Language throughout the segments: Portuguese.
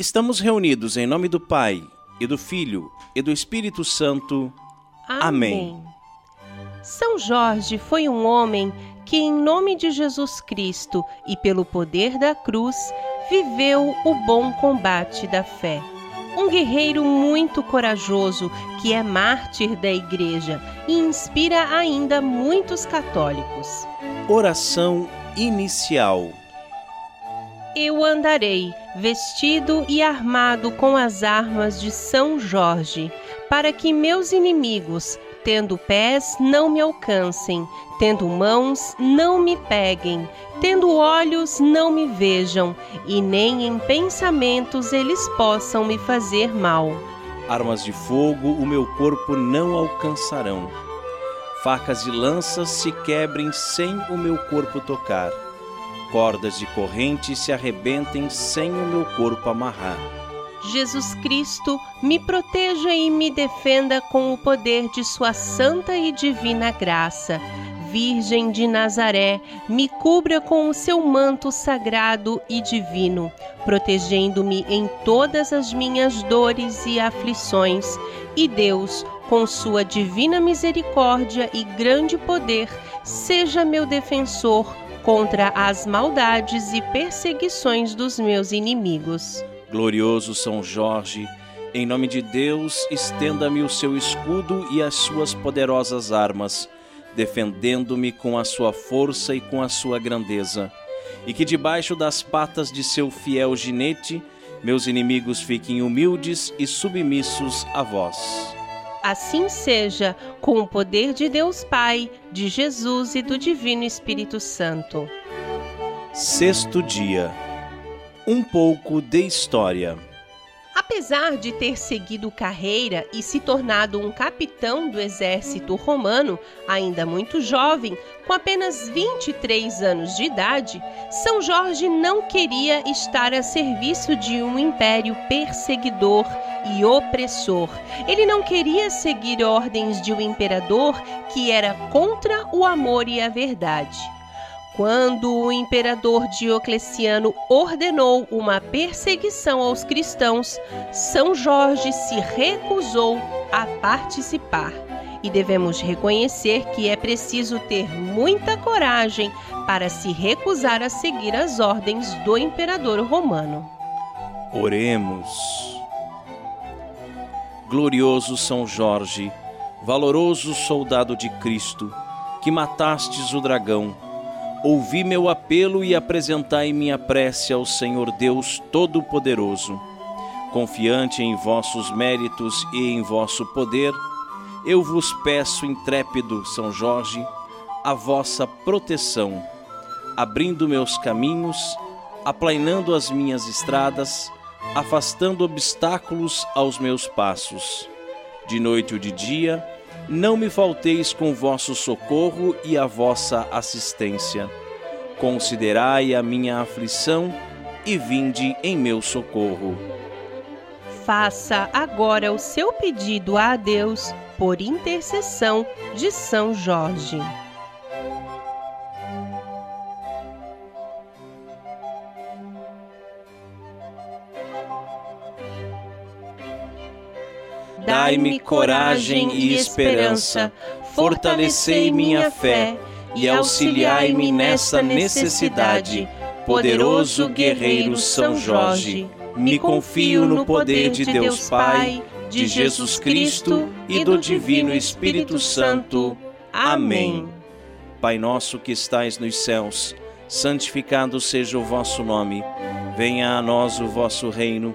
Estamos reunidos em nome do Pai, e do Filho, e do Espírito Santo. Amém. São Jorge foi um homem que, em nome de Jesus Cristo e pelo poder da cruz, viveu o bom combate da fé. Um guerreiro muito corajoso que é mártir da Igreja e inspira ainda muitos católicos. Oração inicial. Eu andarei vestido e armado com as armas de São Jorge, para que meus inimigos, tendo pés, não me alcancem, tendo mãos, não me peguem, tendo olhos, não me vejam, e nem em pensamentos eles possam me fazer mal. Armas de fogo o meu corpo não alcançarão. Facas e lanças se quebrem sem o meu corpo tocar cordas de corrente se arrebentem sem o meu corpo amarrar. Jesus Cristo, me proteja e me defenda com o poder de Sua santa e divina graça. Virgem de Nazaré, me cubra com o seu manto sagrado e divino, protegendo-me em todas as minhas dores e aflições. E Deus, com sua divina misericórdia e grande poder, seja meu defensor contra as maldades e perseguições dos meus inimigos. Glorioso São Jorge, em nome de Deus, estenda-me o seu escudo e as suas poderosas armas, defendendo-me com a sua força e com a sua grandeza. E que debaixo das patas de seu fiel ginete, meus inimigos fiquem humildes e submissos a vós. Assim seja, com o poder de Deus Pai, de Jesus e do Divino Espírito Santo. Sexto dia. Um pouco de história. Apesar de ter seguido carreira e se tornado um capitão do exército romano, ainda muito jovem, com apenas 23 anos de idade, São Jorge não queria estar a serviço de um império perseguidor e opressor. Ele não queria seguir ordens de um imperador que era contra o amor e a verdade. Quando o imperador Diocleciano ordenou uma perseguição aos cristãos, São Jorge se recusou a participar. E devemos reconhecer que é preciso ter muita coragem para se recusar a seguir as ordens do imperador romano. Oremos. Glorioso São Jorge, valoroso soldado de Cristo, que matastes o dragão, ouvi meu apelo e apresentai minha prece ao Senhor Deus Todo-Poderoso. Confiante em vossos méritos e em vosso poder, eu vos peço, intrépido São Jorge, a vossa proteção, abrindo meus caminhos, aplainando as minhas estradas, afastando obstáculos aos meus passos. De noite ou de dia, não me falteis com vosso socorro e a vossa assistência. Considerai a minha aflição e vinde em meu socorro. Faça agora o seu pedido a Deus por intercessão de São Jorge. Dai-me coragem e esperança, fortalecei minha fé e auxiliai-me nessa necessidade. Poderoso guerreiro São Jorge, me confio no poder de Deus Pai, de Jesus Cristo e do Divino Espírito Santo. Amém. Pai nosso que estais nos céus, santificado seja o vosso nome. Venha a nós o vosso reino.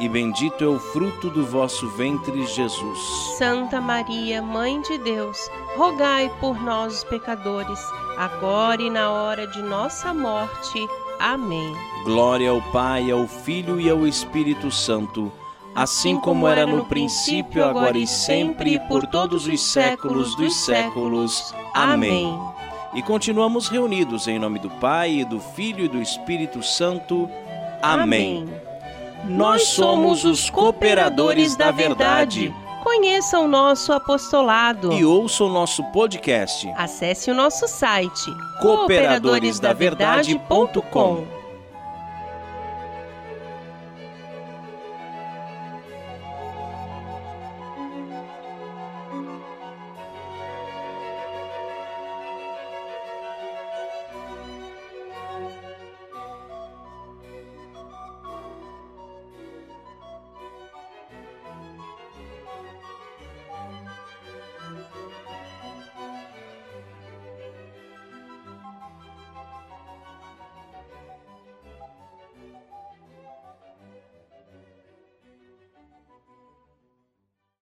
e bendito é o fruto do vosso ventre, Jesus. Santa Maria, Mãe de Deus, rogai por nós, pecadores, agora e na hora de nossa morte. Amém. Glória ao Pai, ao Filho e ao Espírito Santo assim como era no princípio, agora e sempre, e por todos os séculos dos séculos. Amém. E continuamos reunidos em nome do Pai, e do Filho e do Espírito Santo. Amém. Nós somos os cooperadores da verdade. Conheça o nosso apostolado E ouça o nosso podcast Acesse o nosso site cooperadoresdaverdade.com.